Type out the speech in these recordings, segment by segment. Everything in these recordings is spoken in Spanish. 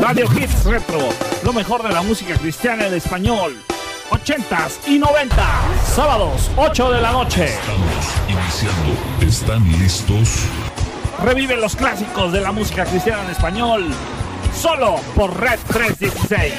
Radio Hits Retro, lo mejor de la música cristiana en español. 80s y 90, sábados 8 de la noche. Estamos iniciando. ¿Están listos? Revive los clásicos de la música cristiana en español, solo por Red 316.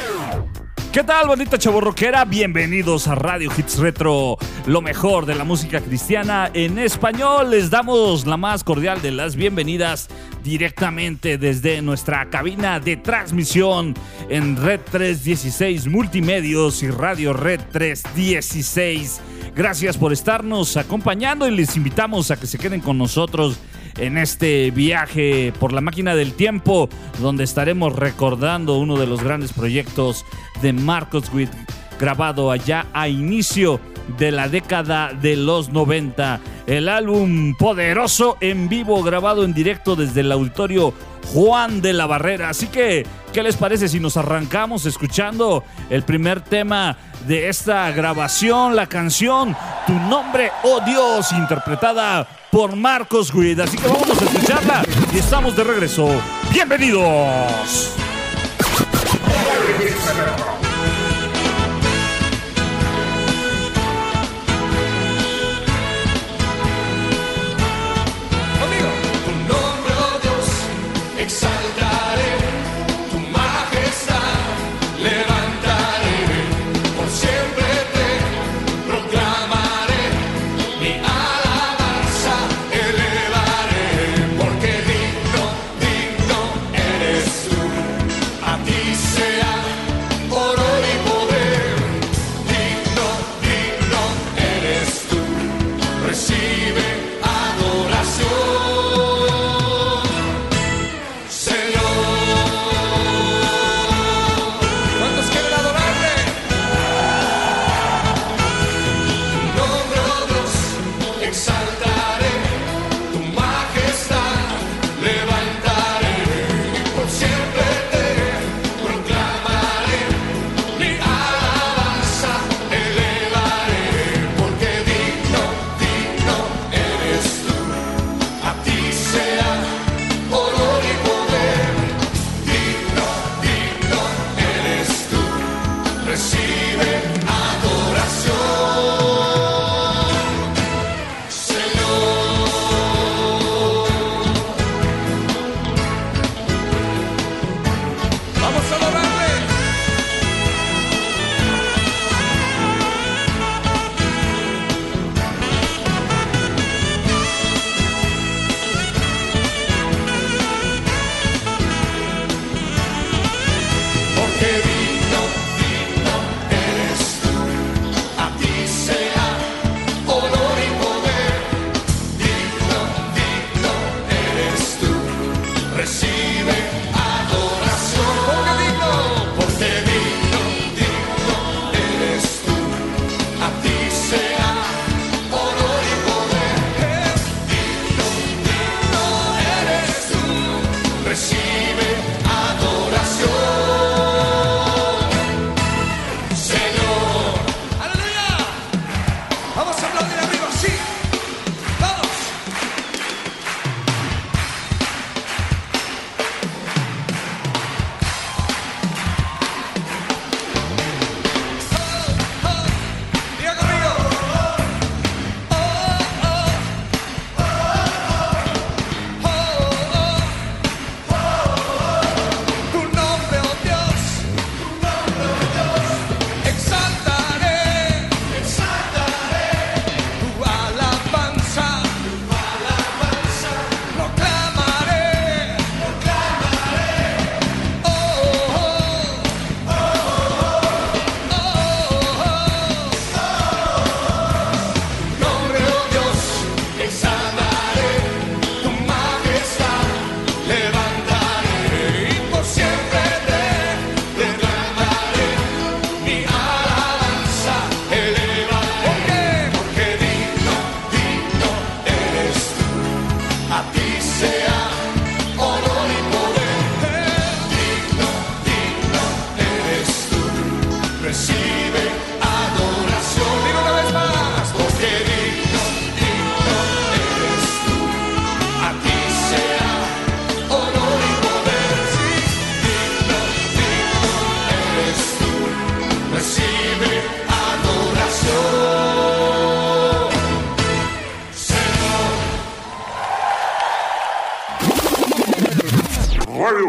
¿Qué tal, bonita chaborroquera? Bienvenidos a Radio Hits Retro, lo mejor de la música cristiana en español. Les damos la más cordial de las bienvenidas directamente desde nuestra cabina de transmisión en Red 316 Multimedios y Radio Red 316. Gracias por estarnos acompañando y les invitamos a que se queden con nosotros en este viaje por la máquina del tiempo, donde estaremos recordando uno de los grandes proyectos de Marcos Witt, grabado allá a inicio de la década de los 90. El álbum poderoso en vivo, grabado en directo desde el auditorio Juan de la Barrera. Así que, ¿qué les parece si nos arrancamos escuchando el primer tema de esta grabación, la canción Tu nombre, oh Dios, interpretada por Marcos Witt. Así que vamos a escucharla y estamos de regreso. ¡Bienvenidos!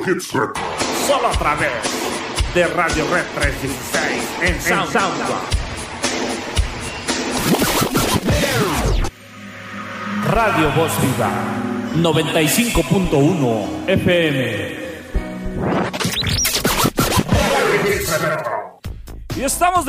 Hits. Solo a través de Radio Red 316 en SoundCloud. Radio Voz Viva 95.1 FM.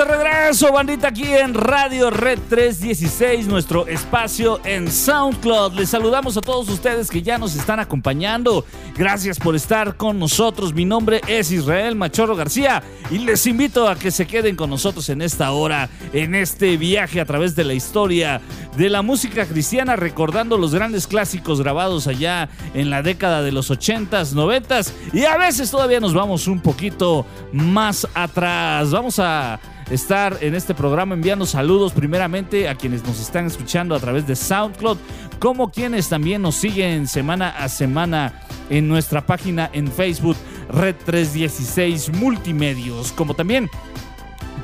De regreso, bandita, aquí en Radio Red 316, nuestro espacio en SoundCloud. Les saludamos a todos ustedes que ya nos están acompañando. Gracias por estar con nosotros. Mi nombre es Israel Machorro García y les invito a que se queden con nosotros en esta hora, en este viaje a través de la historia de la música cristiana, recordando los grandes clásicos grabados allá en la década de los 80s, 90s y a veces todavía nos vamos un poquito más atrás. Vamos a estar en este programa enviando saludos primeramente a quienes nos están escuchando a través de SoundCloud, como quienes también nos siguen semana a semana en nuestra página en Facebook Red 316 Multimedios, como también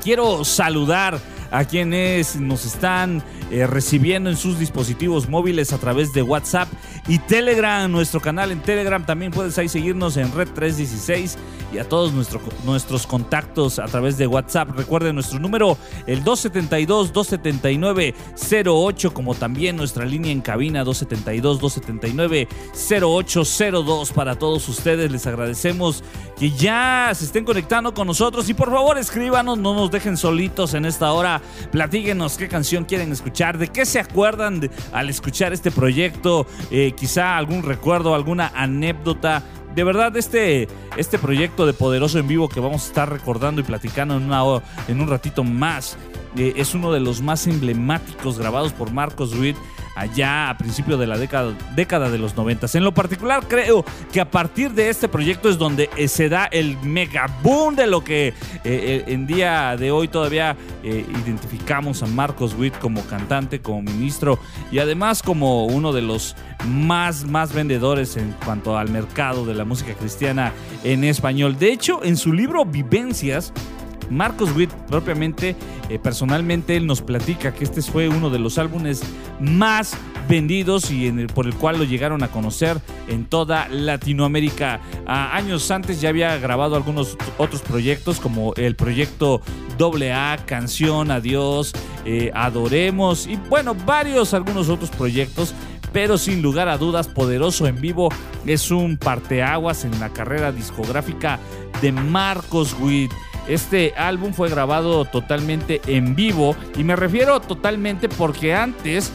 quiero saludar a quienes nos están eh, recibiendo en sus dispositivos móviles a través de WhatsApp y Telegram, nuestro canal en Telegram. También puedes ahí seguirnos en Red 316 y a todos nuestro, nuestros contactos a través de WhatsApp. Recuerden nuestro número, el 272-279-08, como también nuestra línea en cabina 272-279-0802 para todos ustedes. Les agradecemos que ya se estén conectando con nosotros y por favor escríbanos, no nos dejen solitos en esta hora. Platíguenos qué canción quieren escuchar, de qué se acuerdan al escuchar este proyecto, eh, quizá algún recuerdo, alguna anécdota. De verdad, este, este proyecto de Poderoso en Vivo que vamos a estar recordando y platicando en, una, en un ratito más, eh, es uno de los más emblemáticos grabados por Marcos Reed allá a principio de la década, década de los 90. En lo particular, creo que a partir de este proyecto es donde eh, se da el mega boom de lo que eh, eh, en día de hoy todavía identificamos a Marcos Witt como cantante, como ministro y además como uno de los más, más vendedores en cuanto al mercado de la música cristiana en español. De hecho, en su libro Vivencias, Marcos Witt propiamente, eh, personalmente, él nos platica que este fue uno de los álbumes más vendidos y por el cual lo llegaron a conocer en toda Latinoamérica. Años antes ya había grabado algunos otros proyectos como el proyecto AA, Canción, Adiós, eh, Adoremos y bueno, varios algunos otros proyectos pero sin lugar a dudas, Poderoso en Vivo es un parteaguas en la carrera discográfica de Marcos Witt. Este álbum fue grabado totalmente en vivo y me refiero totalmente porque antes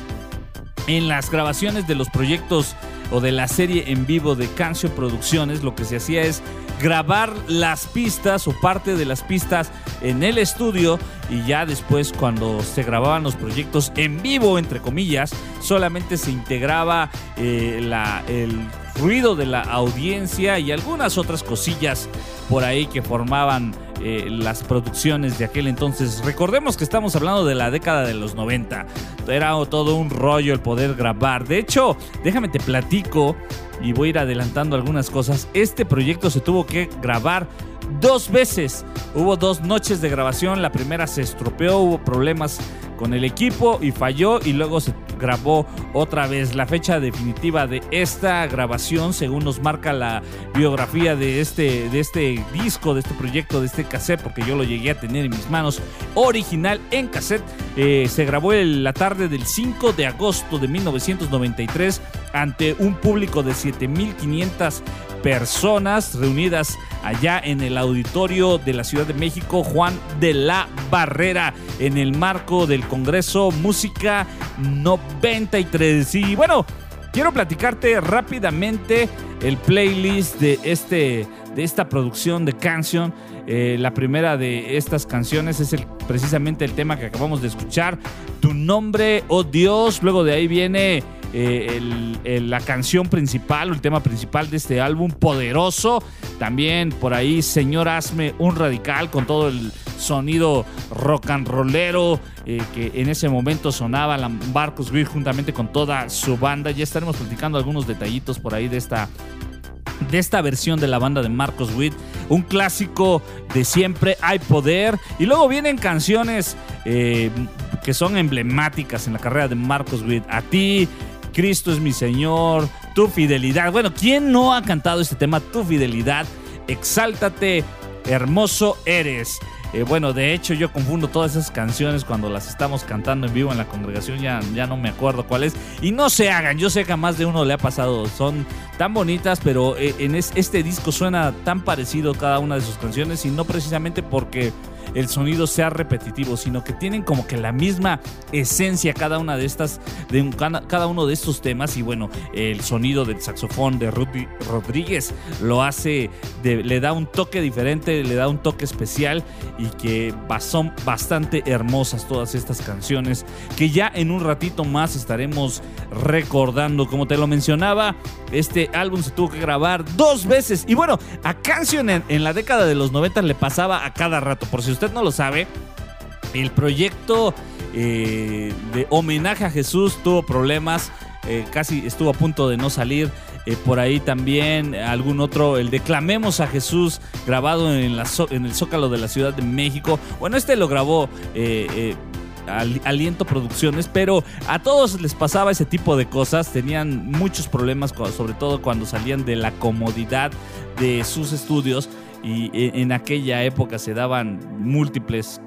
en las grabaciones de los proyectos o de la serie en vivo de Cancio Producciones, lo que se hacía es grabar las pistas o parte de las pistas en el estudio y ya después cuando se grababan los proyectos en vivo, entre comillas, solamente se integraba eh, la- el ruido de la audiencia y algunas otras cosillas por ahí que formaban eh, las producciones de aquel entonces. Recordemos que estamos hablando de la década de los 90. Era todo un rollo el poder grabar. De hecho, déjame te platico y voy a ir adelantando algunas cosas. Este proyecto se tuvo que grabar dos veces. Hubo dos noches de grabación. La primera se estropeó, hubo problemas con el equipo y falló y luego se grabó otra vez. La fecha definitiva de esta grabación, según nos marca la biografía de este, de este disco, de este proyecto, de este cassette, porque yo lo llegué a tener en mis manos, original en cassette, eh, se grabó en la tarde del 5 de agosto de 1993 ante un público de 7500 personas reunidas allá en el auditorio de la Ciudad de México Juan de la Barrera en el marco del Congreso Música 93. Y bueno, quiero platicarte rápidamente el playlist de este de esta producción de canción. Eh, la primera de estas canciones es el, precisamente el tema que acabamos de escuchar, Tu nombre, oh Dios. Luego de ahí viene eh, la canción principal, o el tema principal de este álbum, Poderoso. También por ahí, Señor, hazme un radical con todo el sonido rock and rollero eh, que en ese momento sonaba la Weir juntamente con toda su banda. Ya estaremos platicando algunos detallitos por ahí de esta de esta versión de la banda de Marcos Witt, un clásico de siempre hay poder y luego vienen canciones eh, que son emblemáticas en la carrera de Marcos Witt. A ti, Cristo es mi Señor, Tu Fidelidad. Bueno, ¿quién no ha cantado este tema? Tu Fidelidad, exáltate, hermoso eres. Eh, bueno, de hecho yo confundo todas esas canciones cuando las estamos cantando en vivo en la congregación, ya, ya no me acuerdo cuál es. Y no se hagan, yo sé que a más de uno le ha pasado, son tan bonitas, pero eh, en este disco suena tan parecido cada una de sus canciones y no precisamente porque el sonido sea repetitivo, sino que tienen como que la misma esencia cada una de estas, de cada uno de estos temas. Y bueno, el sonido del saxofón de Rudy Rodríguez lo hace, le da un toque diferente, le da un toque especial y que son bastante hermosas todas estas canciones que ya en un ratito más estaremos recordando. Como te lo mencionaba, este álbum se tuvo que grabar dos veces. Y bueno, a Canción en, en la década de los 90 le pasaba a cada rato. Por si usted no lo sabe, el proyecto eh, de homenaje a Jesús tuvo problemas, eh, casi estuvo a punto de no salir. Eh, por ahí también algún otro, el Declamemos a Jesús, grabado en, la, en el Zócalo de la Ciudad de México. Bueno, este lo grabó Aliento Producciones, pero a todos les pasaba ese tipo de cosas, tenían muchos problemas, sobre todo cuando salían de la comodidad de sus estudios y en aquella época se daban múltiples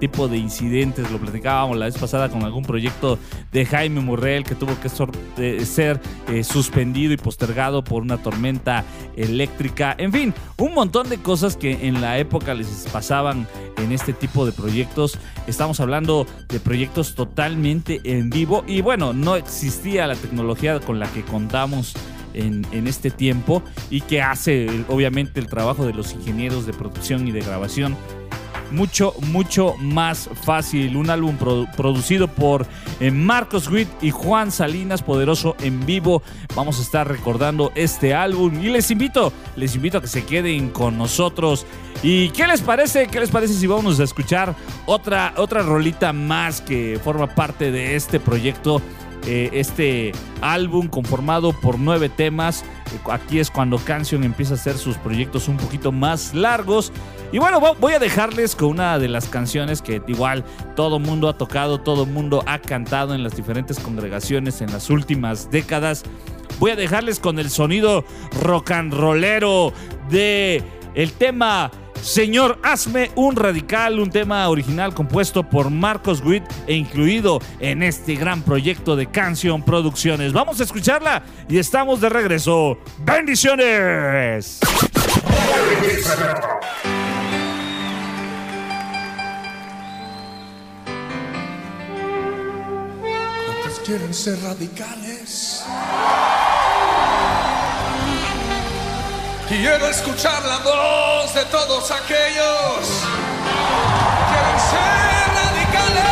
tipos de incidentes, lo platicábamos la vez pasada con algún proyecto de Jaime Murrell que tuvo que ser eh, suspendido y postergado por una tormenta eléctrica, en fin, un montón de cosas que en la época les pasaban en este tipo de proyectos. Estamos hablando de proyectos totalmente en vivo y bueno, no existía la tecnología con la que contamos en, este tiempo y que hace obviamente el trabajo de los ingenieros de producción y de grabación mucho, mucho más fácil. Un álbum producido por eh, Marcos Witt y Juan Salinas, poderoso en vivo. Vamos a estar recordando este álbum y les invito, les invito a que se queden con nosotros. ¿Y qué les parece? ¿Qué les parece si vamos a escuchar otra, otra rolita más que forma parte de este proyecto? Eh, este álbum conformado por nueve temas. Aquí es cuando Canción empieza a hacer sus proyectos un poquito más largos. Y bueno, voy a dejarles con una de las canciones que igual todo mundo ha tocado, todo mundo ha cantado en las diferentes congregaciones en las últimas décadas. Voy a dejarles con el sonido rock and rollero de el tema Señor, hazme un radical, un tema original compuesto por Marcos Witt e incluido en este gran proyecto de Canción Producciones. Vamos a escucharla y estamos de regreso. ¡Bendiciones! ¿Cuántos quieren ser radicales? Quiero escuchar la voz de todos aquellos que quieren ser radicales.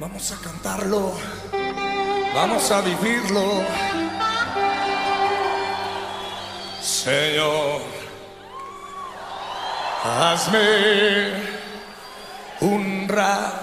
Vamos a cantarlo, vamos a vivirlo. Señor. Hazme un radí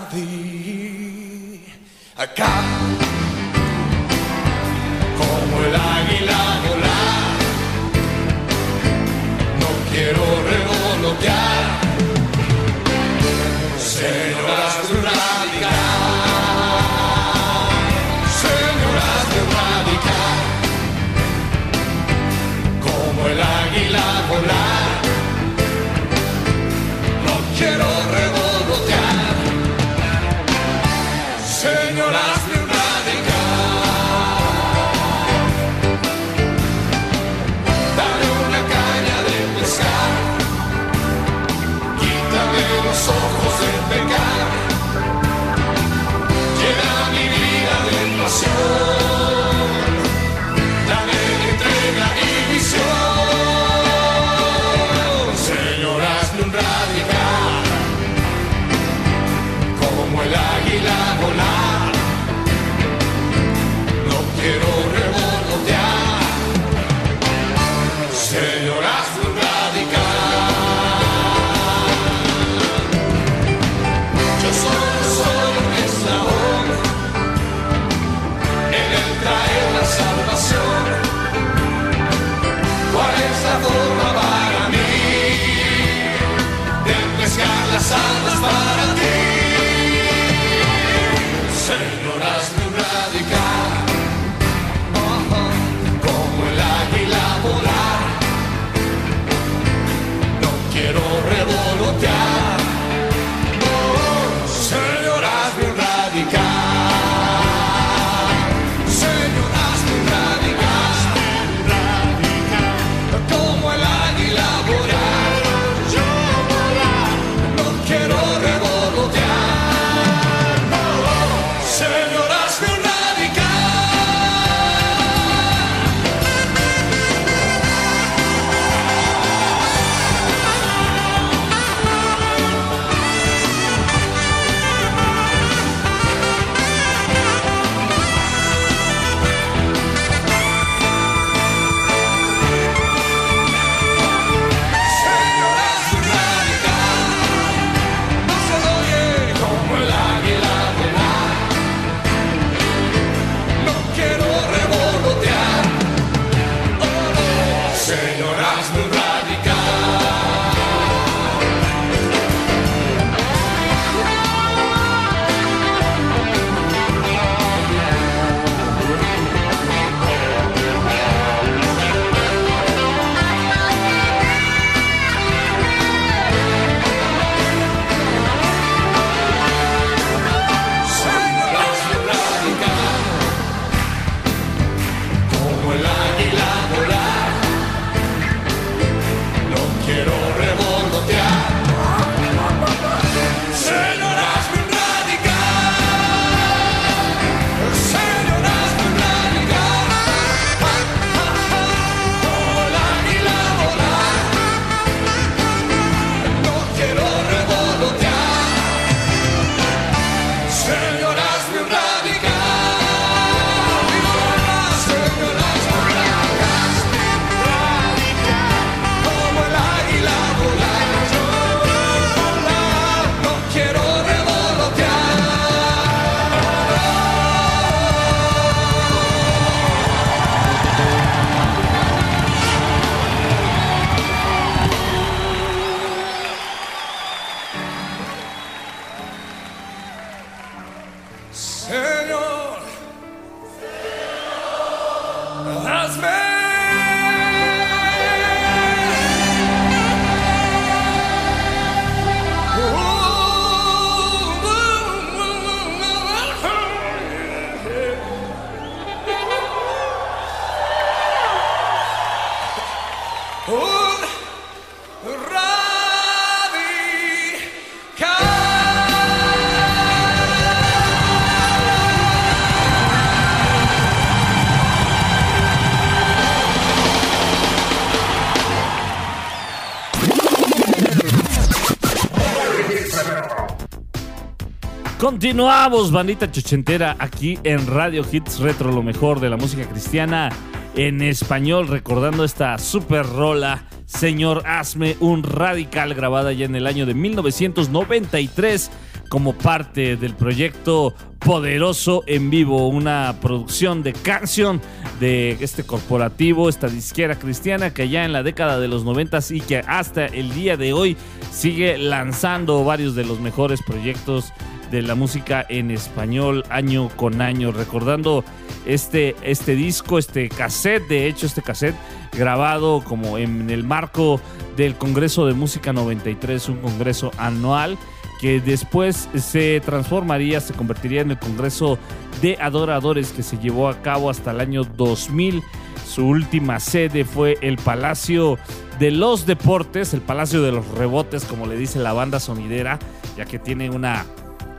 Continuamos, bandita chochentera, aquí en Radio Hits Retro, lo mejor de la música cristiana en español, recordando esta super rola, Señor, hazme un radical, grabada ya en el año de 1993 como parte del proyecto Poderoso en Vivo, una producción de canción de este corporativo, esta disquera cristiana que ya en la década de los 90 y que hasta el día de hoy sigue lanzando varios de los mejores proyectos de la música en español año con año, recordando este, este disco, este cassette, de hecho este cassette grabado como en el marco del Congreso de Música 93, un congreso anual que después se transformaría, se convertiría en el Congreso de Adoradores que se llevó a cabo hasta el año 2000. Su última sede fue el Palacio de los Deportes, el Palacio de los Rebotes, como le dice la banda sonidera, ya que tiene una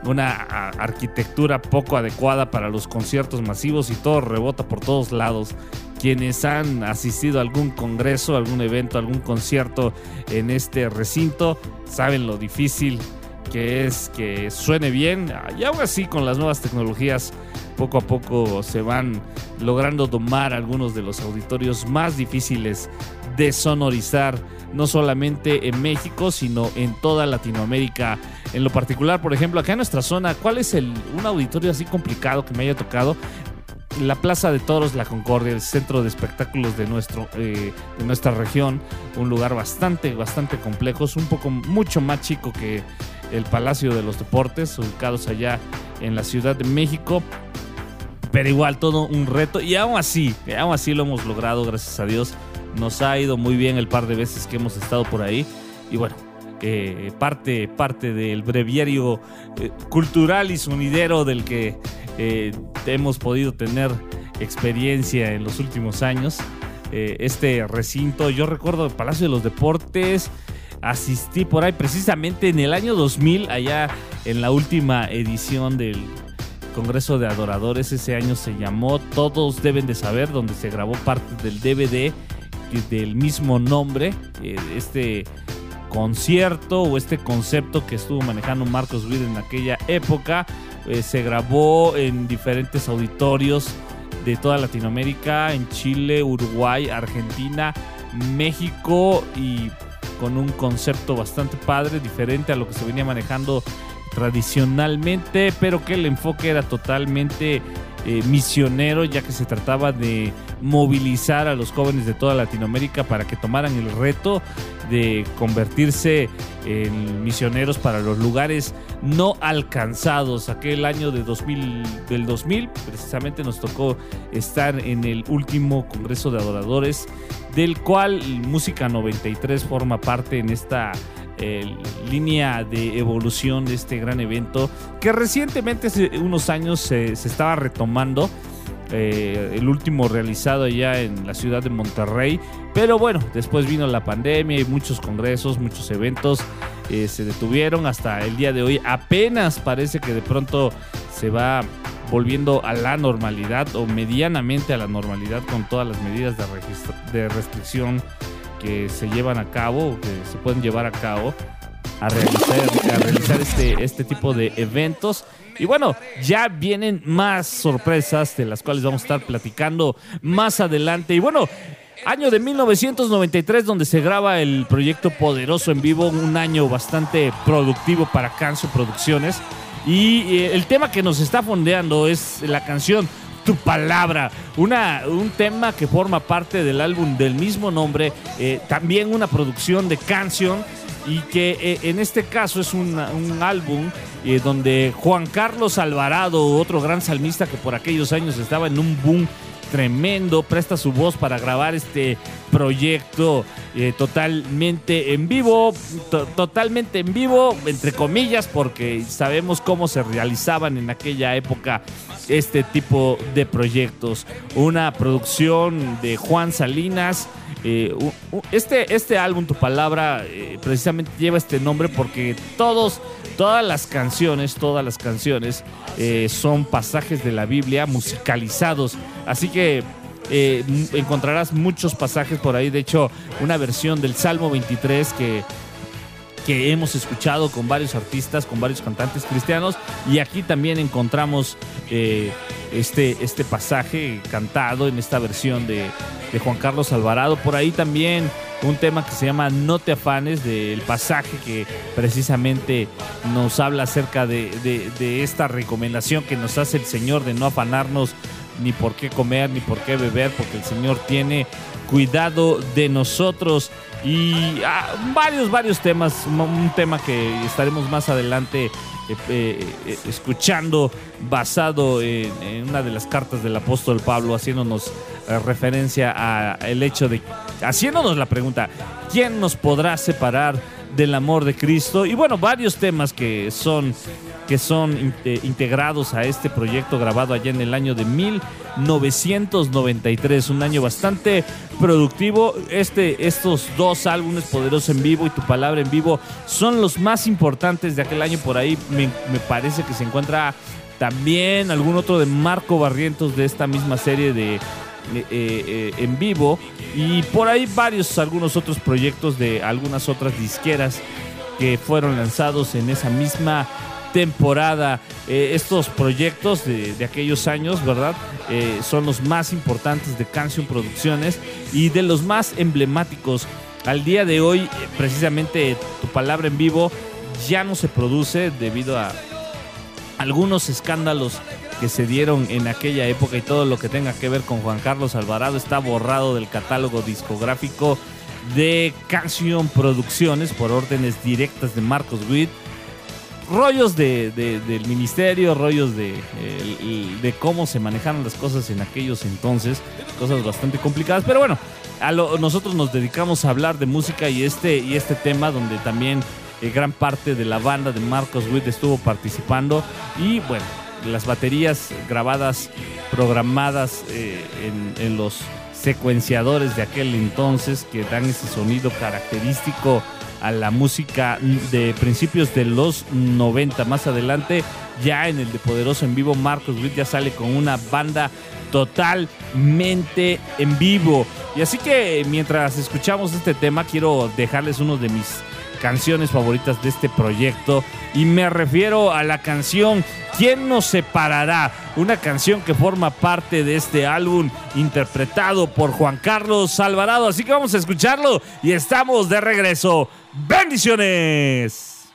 una arquitectura poco adecuada para los conciertos masivos y todo rebota por todos lados. Quienes han asistido a algún congreso, algún evento, algún concierto en este recinto, saben lo difícil que es que suene bien. Y aún así, con las nuevas tecnologías, poco a poco se van logrando domar algunos de los auditorios más difíciles de sonorizar, no solamente en México, sino en toda Latinoamérica. En lo particular, por ejemplo, acá en nuestra zona, ¿cuál es el, un auditorio así complicado que me haya tocado? La Plaza de Toros La Concordia, el centro de espectáculos de, nuestro, eh, de nuestra región, un lugar bastante, bastante complejo, es un poco mucho más chico que el Palacio de los Deportes, ubicados allá en la Ciudad de México. Pero igual todo un reto y aún así, aún así lo hemos logrado, gracias a Dios. Nos ha ido muy bien el par de veces que hemos estado por ahí. Y bueno, eh, parte, parte del breviario eh, cultural y sonidero del que eh, hemos podido tener experiencia en los últimos años. Este recinto, yo recuerdo el Palacio de los Deportes, asistí por ahí precisamente en el año 2000, allá en la última edición del Congreso de Adoradores, ese año se llamó Todos deben de saber, donde se grabó parte del DVD del mismo nombre, eh, este concierto o este concepto que estuvo manejando Marcos Witt en aquella época, eh, se grabó en diferentes auditorios de toda Latinoamérica, en Chile, Uruguay, Argentina, México y con un concepto bastante padre, diferente a lo que se venía manejando tradicionalmente, pero que el enfoque era totalmente eh, misionero, ya que se trataba de movilizar a los jóvenes de toda Latinoamérica para que tomaran el reto de convertirse en misioneros para los lugares no alcanzados. Aquel año de 2000, del 2000 precisamente nos tocó estar en el último Congreso de Adoradores, del cual Música 93 forma parte en esta eh, línea de evolución de este gran evento que recientemente hace unos años se, se estaba retomando. Eh, el último realizado allá en la ciudad de Monterrey. Pero bueno, después vino la pandemia y muchos congresos, muchos eventos eh, se detuvieron hasta el día de hoy. Apenas parece que de pronto se va volviendo a la normalidad o medianamente a la normalidad con todas las medidas de, restricción que se llevan a cabo que se pueden llevar a cabo a realizar, a realizar este, este tipo de eventos. Y bueno, ya vienen más sorpresas de las cuales vamos a estar platicando más adelante. Y bueno, año de 1993 donde se graba el proyecto Poderoso en vivo, un año bastante productivo para Canso Producciones. Y eh, el tema que nos está fondeando es la canción Tu Palabra, una, un tema que forma parte del álbum del mismo nombre, eh, también una producción de canción y que eh, en este caso es un, álbum eh, donde Juan Carlos Alvarado, otro gran salmista que por aquellos años estaba en un boom tremendo, presta su voz para grabar este proyecto eh, totalmente en vivo, to- totalmente en vivo, entre comillas, porque sabemos cómo se realizaban en aquella época este tipo de proyectos. Una producción de Juan Salinas. Eh, este, este álbum, Tu Palabra, eh, precisamente lleva este nombre porque todos, todas las canciones, todas las canciones eh, son pasajes de la Biblia musicalizados. Así que encontrarás muchos pasajes por ahí. De hecho, una versión del Salmo 23 que que hemos escuchado con varios artistas, con varios cantantes cristianos, y aquí también encontramos eh, este, este pasaje cantado en esta versión de, Juan Carlos Alvarado. Por ahí también un tema que se llama No te afanes, del pasaje que precisamente nos habla acerca de esta recomendación que nos hace el Señor de no afanarnos ni por qué comer, ni por qué beber, porque el Señor tiene cuidado de nosotros. Y ah, varios, varios temas. Un- tema que estaremos más adelante eh, eh, eh, escuchando, basado en, en una de las cartas del apóstol Pablo, haciéndonos referencia al hecho de, haciéndonos la pregunta, ¿quién nos podrá separar del amor de Cristo? Y bueno, varios temas que son que son eh, integrados a este proyecto grabado allá en el año de 1993, un año bastante productivo. Este, estos dos álbumes, Poderoso en Vivo y Tu Palabra en Vivo, son los más importantes de aquel año. Por ahí me, me parece que se encuentra también algún otro de Marco Barrientos de esta misma serie de, eh, eh, en vivo y por ahí varios algunos otros proyectos de algunas otras disqueras que fueron lanzados en esa misma temporada. Eh, estos proyectos de, aquellos años, ¿verdad? Eh, son los más importantes de Canción Producciones y de los más emblemáticos. Al día de hoy, eh, precisamente tu palabra en vivo ya no se produce debido a algunos escándalos que se dieron en aquella época y todo lo que tenga que ver con Juan Carlos Alvarado está borrado del catálogo discográfico de Canción Producciones por órdenes directas de Marcos Witt. Rollos de, de- del ministerio, rollos de cómo se manejaron las cosas en aquellos entonces, cosas bastante complicadas, pero bueno, a lo- nosotros nos dedicamos a hablar de música y este, y este tema donde también eh, gran parte de la banda de Marcos Witt estuvo participando y bueno, las baterías grabadas, programadas eh, en, los secuenciadores de aquel entonces que dan ese sonido característico a la música de principios de los 90. Más adelante, ya en el de Poderoso en Vivo, Marcos Witt ya sale con una banda totalmente en vivo. Y así que mientras escuchamos este tema, quiero dejarles uno de mis canciones favoritas de este proyecto y me refiero a la canción ¿Quién nos separará? Una canción que forma parte de este álbum interpretado por Juan Carlos Alvarado. Así que vamos a escucharlo y estamos de regreso. ¡Bendiciones!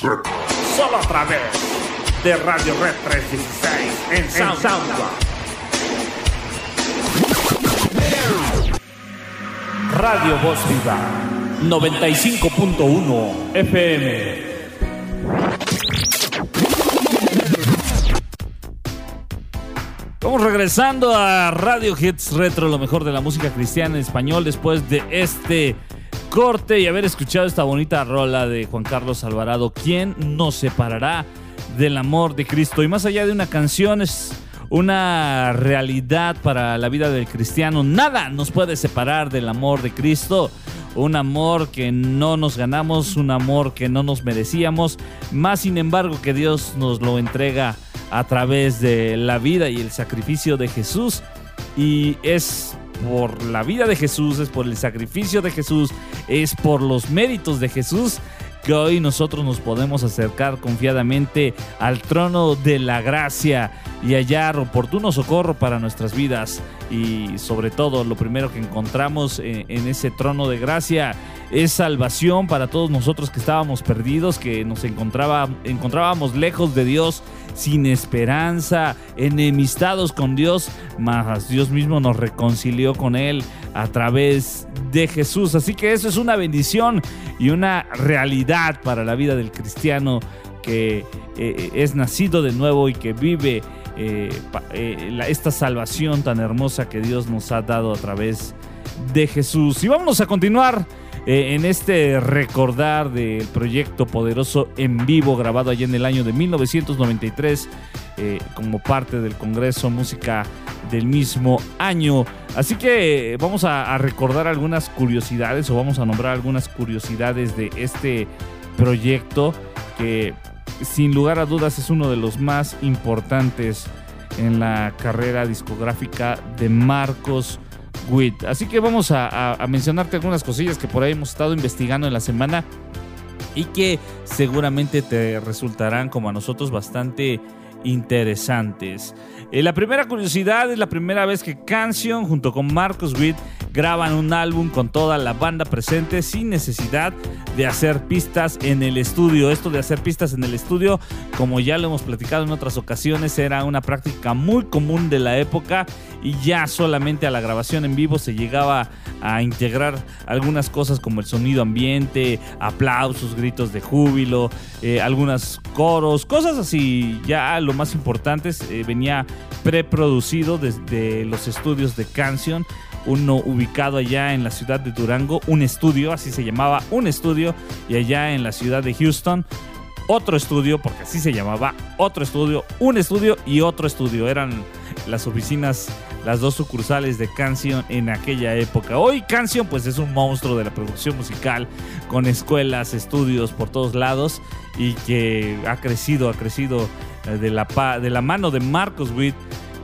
Solo a través de Radio Red 316 en, SoundCloud. Radio Voz Viva 95.1 FM. Vamos regresando a Radio Hits Retro, lo mejor de la música cristiana en español después de este corte y haber escuchado esta bonita rola de Juan Carlos Alvarado, ¿quién nos separará del amor de Cristo? Y más allá de una canción, es una realidad para la vida del cristiano. Nada nos puede separar del amor de Cristo. Un amor que no nos ganamos, un amor que no nos merecíamos, más sin embargo que Dios nos lo entrega a través de la vida y el sacrificio de Jesús. Y es por la vida de Jesús, es por el sacrificio de Jesús, es por los méritos de Jesús que hoy nosotros nos podemos acercar confiadamente al trono de la gracia y hallar oportuno socorro para nuestras vidas. Y sobre todo, lo primero que encontramos en, ese trono de gracia es salvación para todos nosotros que estábamos perdidos, que nos encontraba, encontrábamos lejos de Dios sin esperanza, enemistados con Dios, mas Dios mismo nos reconcilió con Él a través de Jesús. Así que eso es una bendición y una realidad para la vida del cristiano que eh, es nacido de nuevo y que vive eh, eh, esta salvación tan hermosa que Dios nos ha dado a través de Jesús. Y vamos a continuar eh, en este recordar del proyecto poderoso en vivo grabado allí en el año de 1993 eh, como parte del Congreso Música del mismo año. Así que eh, vamos a, recordar algunas curiosidades o vamos a nombrar algunas curiosidades de este proyecto que sin lugar a dudas es uno de los más importantes en la carrera discográfica de Marcos Así que vamos a, mencionarte algunas cosillas que por ahí hemos estado investigando en la semana y que seguramente te resultarán como a nosotros bastante interesantes. Eh, la primera curiosidad es la primera vez que Canción junto con Marcos Witt graban un álbum con toda la banda presente sin necesidad de hacer pistas en el estudio. Esto de hacer pistas en el estudio, como ya lo hemos platicado en otras ocasiones, era una práctica muy común de la época y ya solamente a la grabación en vivo se llegaba a integrar algunas cosas como el sonido ambiente, aplausos, gritos de júbilo, eh, algunos coros, cosas así. Ya lo más importante eh, venía preproducido desde los estudios de Canción uno ubicado allá en la ciudad de Durango, un estudio, así se llamaba, un estudio, y allá en la ciudad de Houston, otro estudio, porque así se llamaba, otro estudio, un estudio y otro estudio. Eran las oficinas, las dos sucursales de Canción en aquella época. Hoy Canción pues es un monstruo de la producción musical, con escuelas, estudios por todos lados y que ha crecido, ha crecido eh, de la, de la mano de Marcos Witt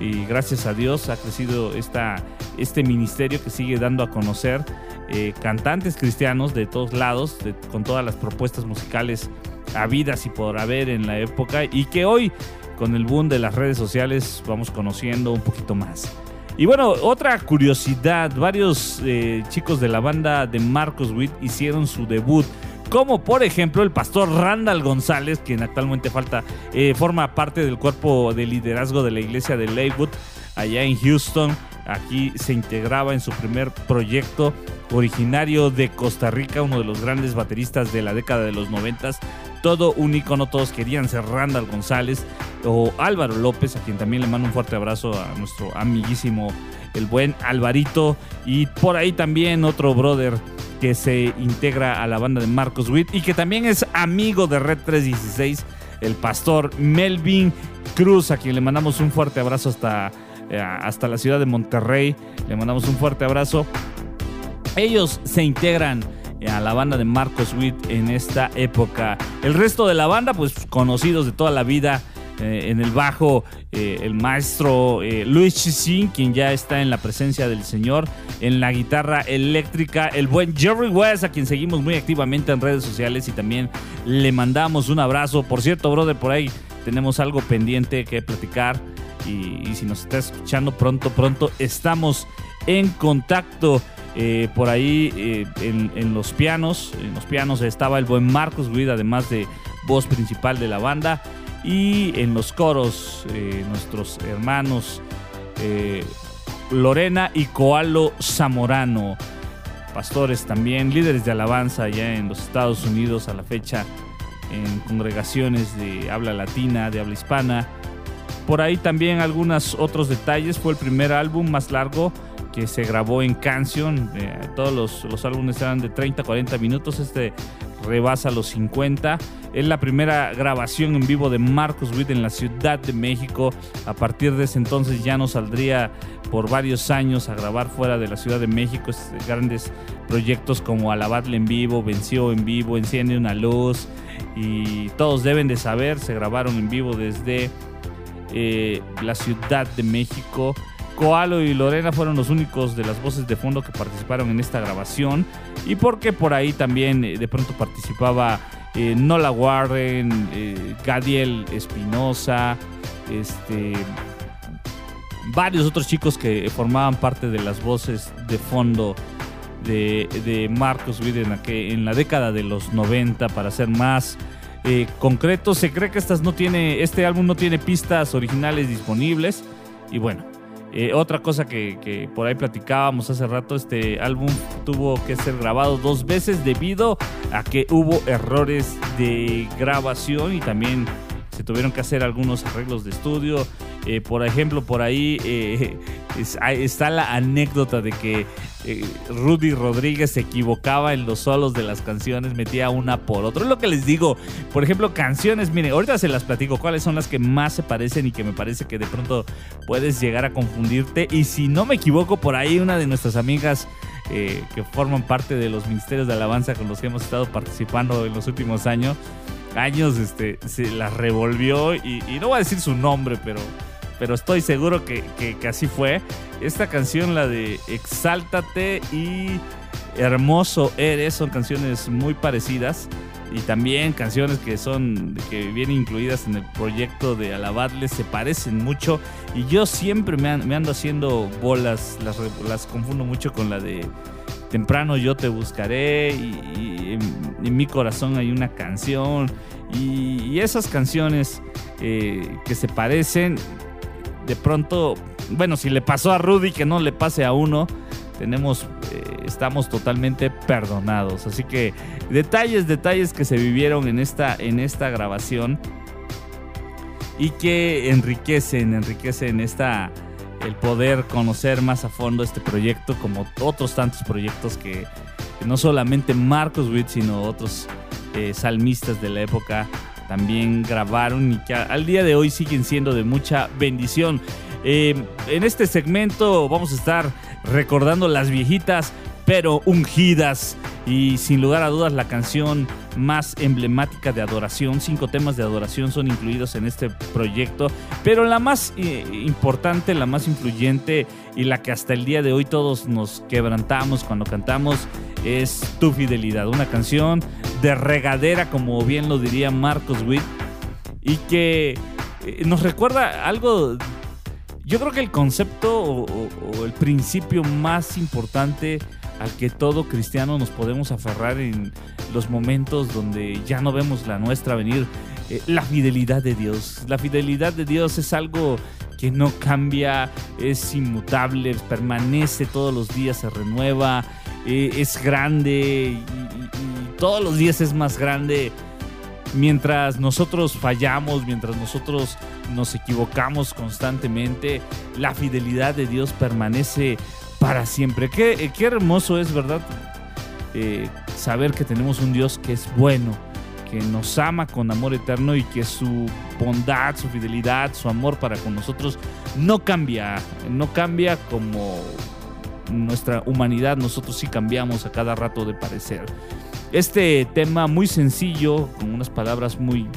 y gracias a Dios ha crecido esta, este ministerio que sigue dando a conocer eh, cantantes cristianos de todos lados, con todas las propuestas musicales habidas y por haber en la época y que hoy con el boom de las redes sociales vamos conociendo un poquito más. Y bueno, otra curiosidad, varios eh, chicos de la banda de Marcos Witt hicieron su debut como por ejemplo el pastor Randall González, quien actualmente falta, eh, forma parte del cuerpo de liderazgo de la iglesia de Lakewood, allá en Houston. Aquí se integraba en su primer proyecto originario de Costa Rica, uno de los grandes bateristas de la década de los noventas. Todo un icono, todos querían ser Randall González o Álvaro López, a quien también le mando un fuerte abrazo a nuestro amiguísimo, el buen Alvarito. Y por ahí también otro brother que se integra a la banda de Marcos Witt y que también es amigo de Red 316, el pastor Melvin Cruz, a quien le mandamos un fuerte abrazo hasta, hasta la ciudad de Monterrey. Le mandamos un fuerte abrazo. Ellos se integran a la banda de Marcos Witt en esta época. El resto de la banda, pues conocidos de toda la vida, eh, en el bajo eh, el maestro eh, Luis Chisin, quien ya está en la presencia del Señor. En la guitarra eléctrica, el buen Jerry West, a quien seguimos muy activamente en redes sociales y también le mandamos un abrazo. Por cierto, brother, por ahí tenemos algo pendiente que platicar. Y, si nos está escuchando pronto, pronto estamos en contacto. por ahí en, en, los pianos. En los pianos estaba el buen Marcos Guida, además de voz principal de la banda. Y en los coros, eh, nuestros hermanos eh, Lorena y Coalo Zamorano, pastores también, líderes de alabanza allá en los Estados Unidos a la fecha, en congregaciones de habla latina, de habla hispana. Por ahí también algunos otros detalles. Fue el primer álbum más largo que se grabó en canción. Eh, todos los, los, álbumes eran de 30 40 minutos. Este rebasa los 50. Es la primera grabación en vivo de Marcos Witt en la Ciudad de México. A partir de ese entonces ya no saldría por varios años a grabar fuera de la Ciudad de México. Grandes proyectos como Alabadle en vivo, Venció en vivo, Enciende una luz. Y todos deben de saber, se grabaron en vivo desde eh, la Ciudad de México. Coalo y Lorena fueron los únicos de las voces de fondo que participaron en esta grabación y porque por ahí también eh, de pronto participaba eh, Nola Warren, eh, Gadiel Espinosa, este, varios otros chicos que formaban parte de las voces de fondo de, Marcos Witt en, en, la década de los 90 para ser más concreto. Se cree que estas no tiene, este álbum no tiene pistas originales disponibles y bueno, eh, otra cosa que, por ahí platicábamos hace rato, este álbum tuvo que ser grabado dos veces debido a que hubo errores de grabación y también se tuvieron que hacer algunos arreglos de estudio. Eh, por ejemplo, por ahí eh, está la anécdota de que eh, Rudy Rodríguez se equivocaba en los solos de las canciones, metía una por otra. Es lo que les digo. Por ejemplo, canciones, miren, ahorita se las platico cuáles son las que más se parecen y que me parece que de pronto puedes llegar a confundirte. Y si no me equivoco, por ahí una de nuestras amigas que forman parte de los ministerios de alabanza con los que hemos estado participando en los últimos años, años este, se la revolvió y, no voy a decir su nombre, pero, pero estoy seguro que, que, así fue. Esta canción, la de Exáltate y Hermoso Eres, son canciones muy parecidas. y también canciones que son que vienen incluidas en el proyecto de Alabadles se parecen mucho y yo siempre me, ando haciendo bolas, las, las, confundo mucho con la de Temprano yo te buscaré y, en, mi corazón hay una canción y, esas canciones eh, que se parecen de pronto, bueno, si le pasó a Rudy que no le pase a uno, tenemos, eh, estamos totalmente perdonados. Así que detalles, detalles que se vivieron en esta, en esta grabación y que enriquecen, enriquecen esta, el poder conocer más a fondo este proyecto como otros tantos proyectos que, no solamente Marcos Witt, sino otros eh, salmistas de la época también grabaron y que al día de hoy siguen siendo de mucha bendición. Eh, en este segmento vamos a estar recordando las viejitas pero ungidas y sin lugar a dudas la canción más emblemática de adoración. Cinco temas de adoración son incluidos en este proyecto, pero la más eh, importante, la más influyente y la que hasta el día de hoy todos nos quebrantamos cuando cantamos es Tu Fidelidad, una canción de regadera, como bien lo diría Marcos Witt, y que eh, nos recuerda algo yo creo que el concepto o, el principio más importante al que todo cristiano nos podemos aferrar en los momentos donde ya no vemos la nuestra venir, eh, la fidelidad de Dios. La fidelidad de Dios es algo que no cambia, es inmutable, permanece todos los días, se renueva, eh, es grande y todos los días es más grande mientras nosotros fallamos, mientras nosotros nos equivocamos constantemente, la fidelidad de Dios permanece para siempre. Qué, eh, hermoso es, ¿verdad? Eh, saber que tenemos un Dios que es bueno, que nos ama con amor eterno y que su bondad, su fidelidad, su amor para con nosotros no cambia, no cambia como nuestra humanidad, nosotros sí cambiamos a cada rato de parecer. Este tema muy sencillo, con unas palabras muy,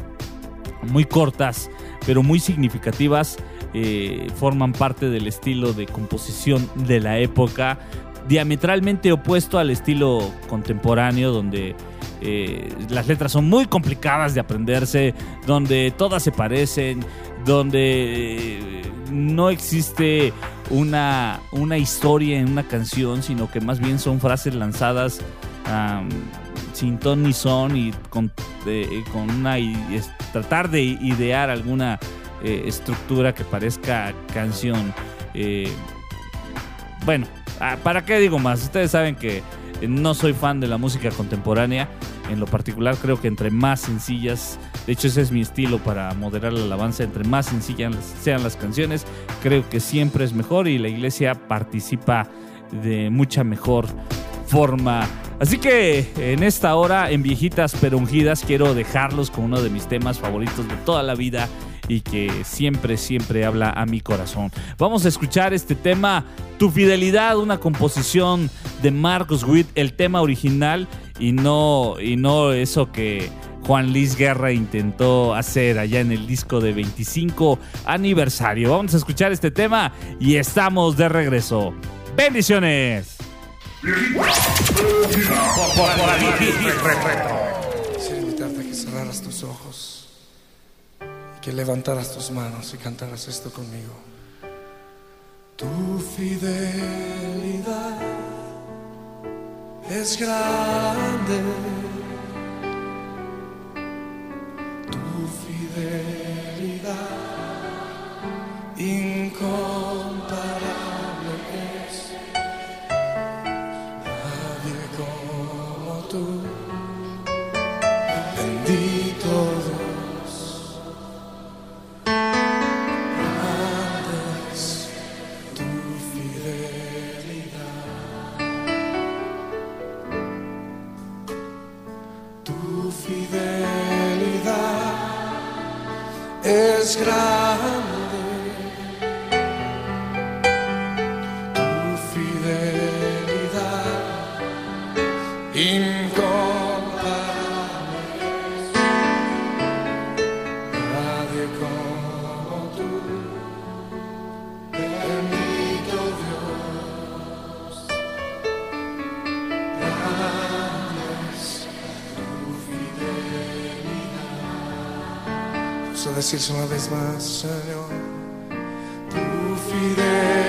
muy cortas, pero muy significativas, eh, forman parte del estilo de composición de la época, diametralmente opuesto al estilo contemporáneo, donde eh, las letras son muy complicadas de aprenderse, donde todas se parecen, donde eh, no existe una, una historia en una canción, sino que más bien son frases lanzadas sin ton ni son y con, con una tratar de idear alguna eh, estructura que parezca canción. Eh, bueno, ah, ¿para qué digo más? Ustedes saben que no soy fan de la música contemporánea. En lo particular creo que entre más sencillas, de hecho ese es mi estilo para moderar la alabanza, entre más sencillas sean las canciones, creo que siempre es mejor y la iglesia participa de mucha mejor forma Así que en esta hora, en Viejitas pero Ungidas, quiero dejarlos con uno de mis temas favoritos de toda la vida y que siempre, siempre habla a mi corazón. Vamos a escuchar este tema, Tu Fidelidad, una composición de Marcos Witt, el tema original y no, y no eso que Juan Luis Guerra intentó hacer allá en el disco de 25 aniversario. Vamos a escuchar este tema y estamos de regreso. Bendiciones. Que levantaras tus manos y cantaras esto conmigo. Tu fidelidad es grande. Tu fidelidad incomparable. Decirse una vez más, Señor. Tu fidelidad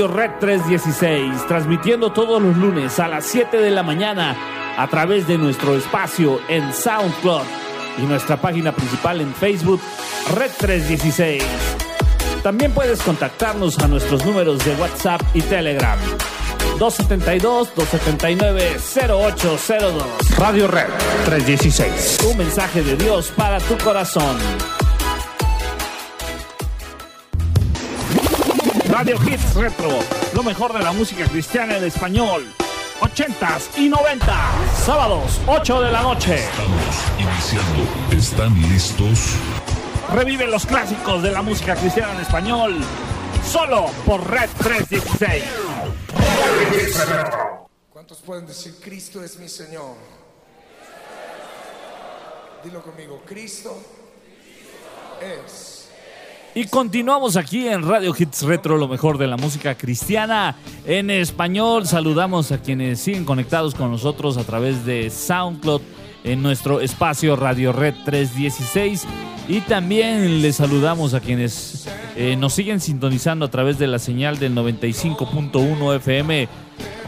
Radio Red 316, transmitiendo todos los lunes a las 7 de la mañana a través de nuestro espacio en SoundCloud y nuestra página principal en Facebook, Red 316. También puedes contactarnos a nuestros números de WhatsApp y Telegram. 272-279-0802. Radio Red 316. Un mensaje de Dios para tu corazón. Radio Hits Retro, lo mejor de la música cristiana en español. 80s y 90 sábados 8 de la noche. Estamos iniciando. ¿Están listos? Revive los clásicos de la música cristiana en español. Solo por Red 316. ¿Cuántos pueden decir Cristo es mi Señor? Dilo conmigo, Cristo es. Y continuamos aquí en Radio Hits Retro, lo mejor de la música cristiana en español. Saludamos a quienes siguen conectados con nosotros a través de SoundCloud en nuestro espacio Radio Red 316. Y también les saludamos a quienes eh, nos siguen sintonizando a través de la señal del 95.1 FM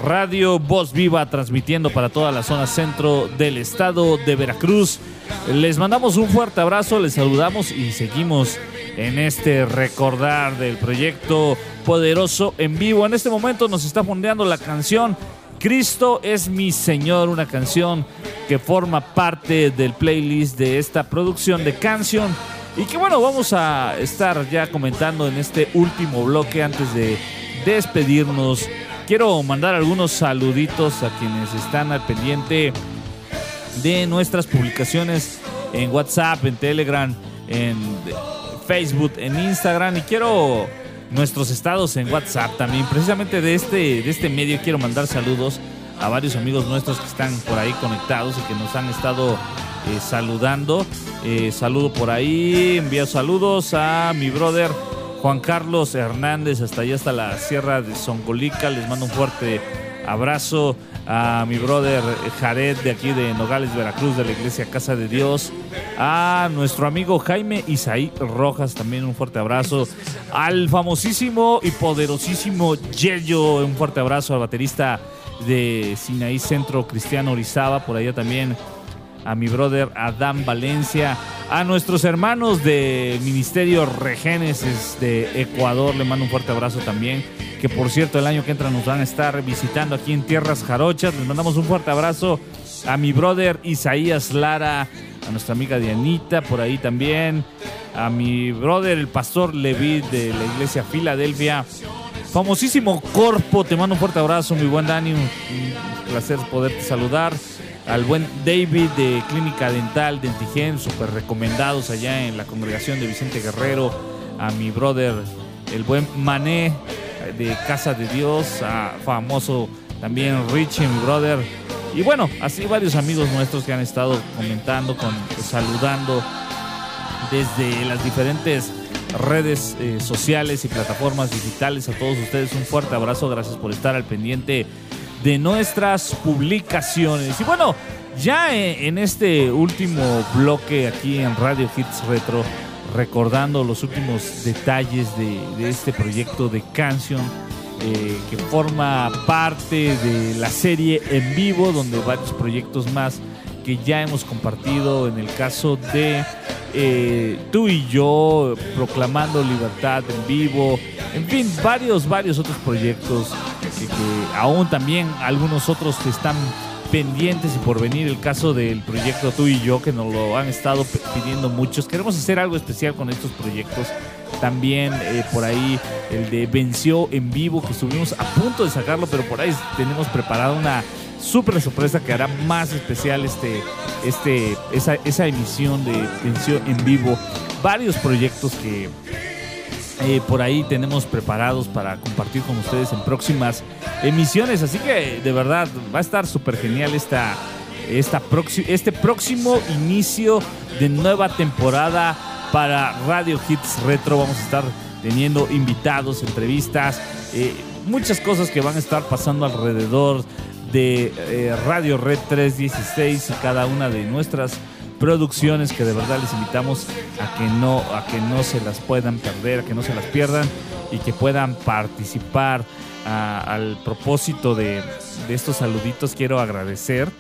Radio Voz Viva transmitiendo para toda la zona centro del estado de Veracruz. Les mandamos un fuerte abrazo, les saludamos y seguimos en este recordar del proyecto Poderoso en vivo. En este momento nos está fondeando la canción Cristo es mi Señor, una canción que forma parte del playlist de esta producción de canción y que bueno, vamos a estar ya comentando en este último bloque antes de despedirnos. Quiero mandar algunos saluditos a quienes están al pendiente de nuestras publicaciones en WhatsApp, en Telegram, en Facebook, en Instagram y quiero nuestros estados en WhatsApp también. Precisamente de este, de este medio quiero mandar saludos a varios amigos nuestros que están por ahí conectados y que nos han estado eh, saludando. Eh, saludo por ahí, envío saludos a mi brother Juan Carlos Hernández, hasta allá hasta la Sierra de Songolica. Les mando un fuerte abrazo a mi brother Jared de aquí de Nogales, Veracruz, de la iglesia Casa de Dios, a nuestro amigo Jaime Isaí Rojas, también un fuerte abrazo, al famosísimo y poderosísimo Yello, un fuerte abrazo al baterista de Sinaí Centro Cristiano Orizaba, por allá también a mi brother Adán Valencia, a nuestros hermanos del Ministerio Regénesis de Ecuador, le mando un fuerte abrazo también que por cierto el año que entra nos van a estar visitando aquí en Tierras Jarochas. Les mandamos un fuerte abrazo a mi brother Isaías Lara, a nuestra amiga Dianita por ahí también, a mi brother el pastor Levi de la iglesia Filadelfia. Famosísimo Corpo, te mando un fuerte abrazo, mi buen Dani, un, placer poderte saludar. Al buen David de Clínica Dental Dentigen, súper recomendados allá en la congregación de Vicente Guerrero. A mi brother, el buen Mané, de Casa de Dios, a famoso también Richie, mi brother. Y bueno, así varios amigos nuestros que han estado comentando, con, saludando desde las diferentes redes eh, sociales y plataformas digitales. A todos ustedes un fuerte abrazo, gracias por estar al pendiente de nuestras publicaciones. Y bueno, ya en este último bloque aquí en Radio Hits Retro, recordando los últimos detalles de, este proyecto de Canción eh, que forma parte de la serie en vivo, donde varios proyectos más que ya hemos compartido en el caso de eh, tú y yo, proclamando libertad en vivo, en fin, varios, varios otros proyectos que, que aún también algunos otros que están pendientes y por venir el caso del proyecto Tú y yo, que nos lo han estado pidiendo muchos. Queremos hacer algo especial con estos proyectos. También eh, por ahí el de Venció en vivo, que estuvimos a punto de sacarlo, pero por ahí tenemos preparada una súper sorpresa que hará más especial este, este, esa, esa emisión de Venció en vivo. Varios proyectos que eh, por ahí tenemos preparados para compartir con ustedes en próximas emisiones. Así que de verdad va a estar súper genial esta, esta este próximo inicio de nueva temporada para Radio Hits Retro. Vamos a estar teniendo invitados, entrevistas, eh, muchas cosas que van a estar pasando alrededor de eh, Radio Red 316 y cada una de nuestras producciones que de verdad les invitamos a que no a que no se las puedan perder, a que no se las pierdan y que puedan participar al propósito de, estos saluditos quiero agradecer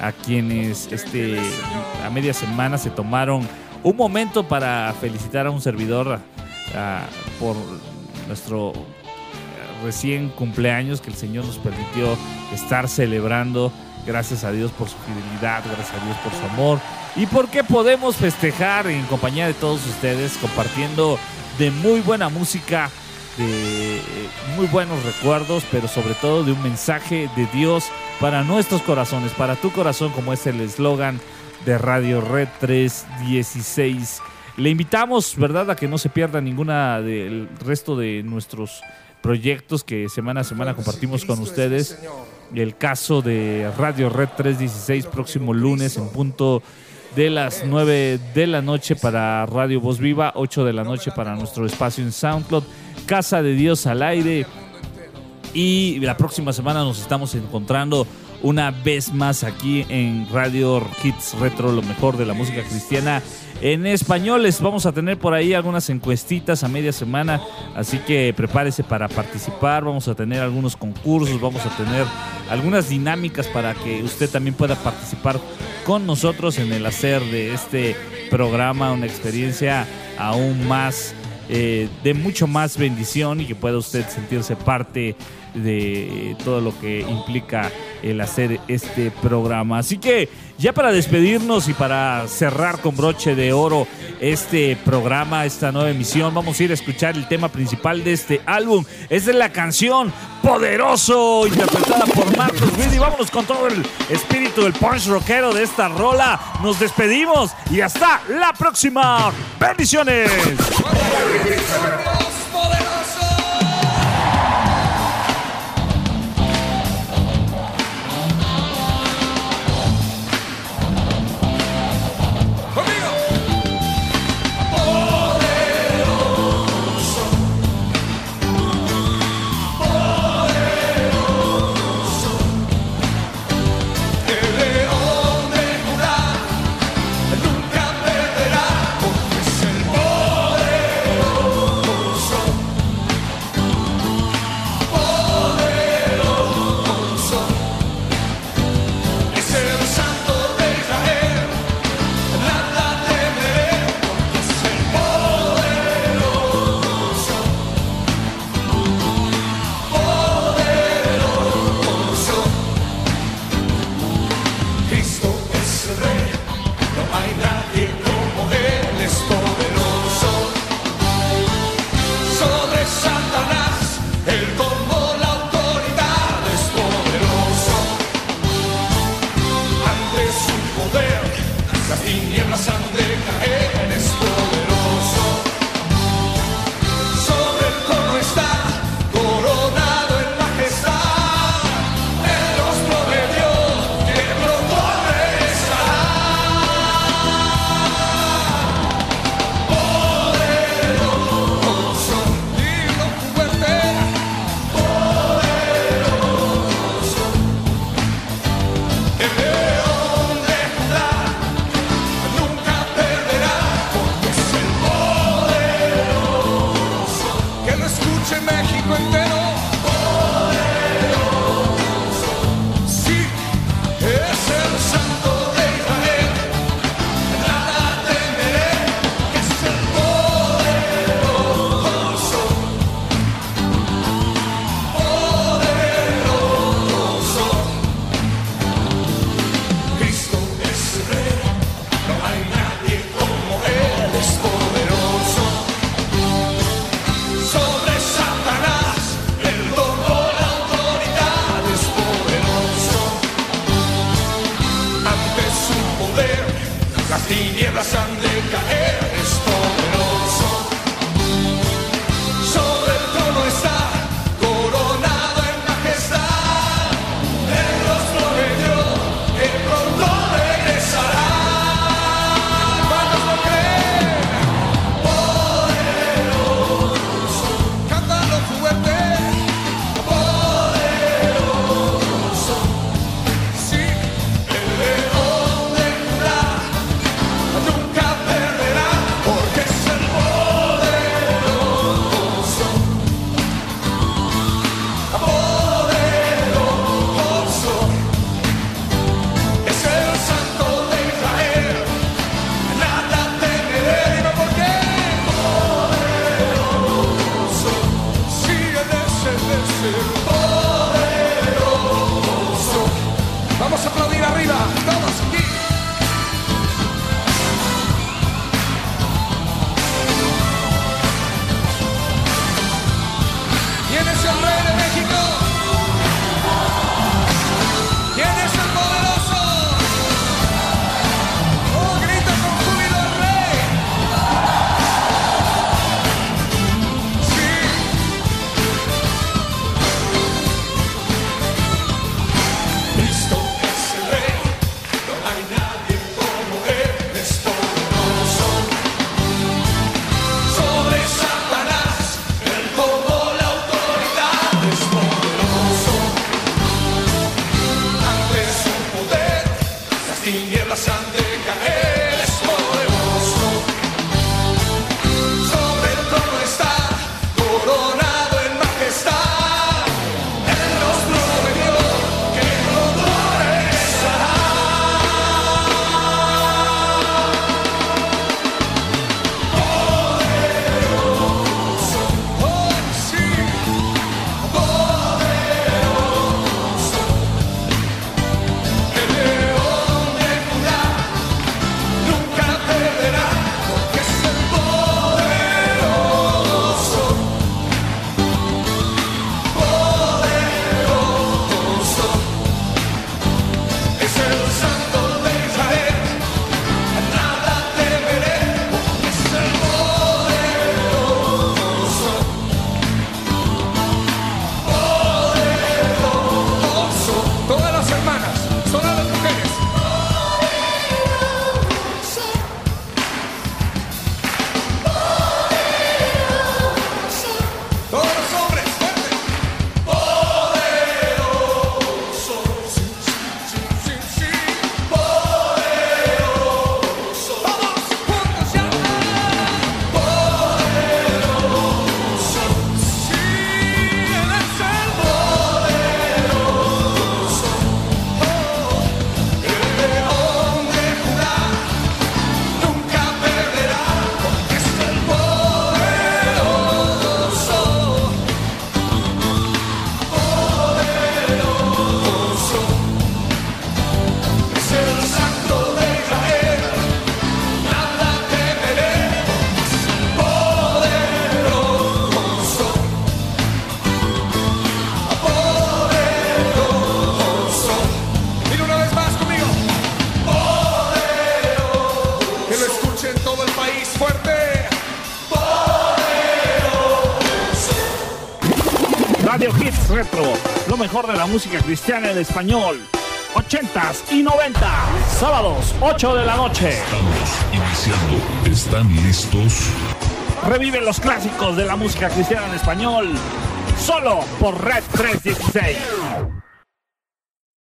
a quienes este a media semana se tomaron un momento para felicitar a un servidor por nuestro recién cumpleaños que el Señor nos permitió estar celebrando. Gracias a Dios por su fidelidad, gracias a Dios por su amor y porque podemos festejar en compañía de todos ustedes compartiendo de muy buena música, de eh, muy buenos recuerdos, pero sobre todo de un mensaje de Dios para nuestros corazones, para tu corazón, como es el eslogan de Radio Red 316. Le invitamos, ¿verdad?, a que no se pierda ninguna del resto de nuestros proyectos que semana a semana compartimos con ustedes. El caso de Radio Red 316, próximo lunes en punto de las 9 de la noche para Radio Voz Viva, 8 de la noche para nuestro espacio en SoundCloud, Casa de Dios al aire. Y la próxima semana nos estamos encontrando una vez más aquí en Radio Hits Retro, lo mejor de la música cristiana en español. Les vamos a tener por ahí algunas encuestitas a media semana, así que prepárese para participar. Vamos a tener algunos concursos, vamos a tener algunas dinámicas para que usted también pueda participar con nosotros en el hacer de este programa una experiencia aún más eh, de mucho más bendición y que pueda usted sentirse parte de todo lo que implica el hacer este programa. Así que ya para despedirnos y para cerrar con broche de oro este programa, esta nueva emisión, vamos a ir a escuchar el tema principal de este álbum. Es de la canción Poderoso, interpretada por Marcos Witt. vámonos con todo el espíritu del punch rockero de esta rola. Nos despedimos y hasta la próxima. Bendiciones. música cristiana en español. 80s y 90. Sábados, 8 de la noche. Estamos iniciando. ¿Están listos? Revive los clásicos de la música cristiana en español. Solo por Red 316.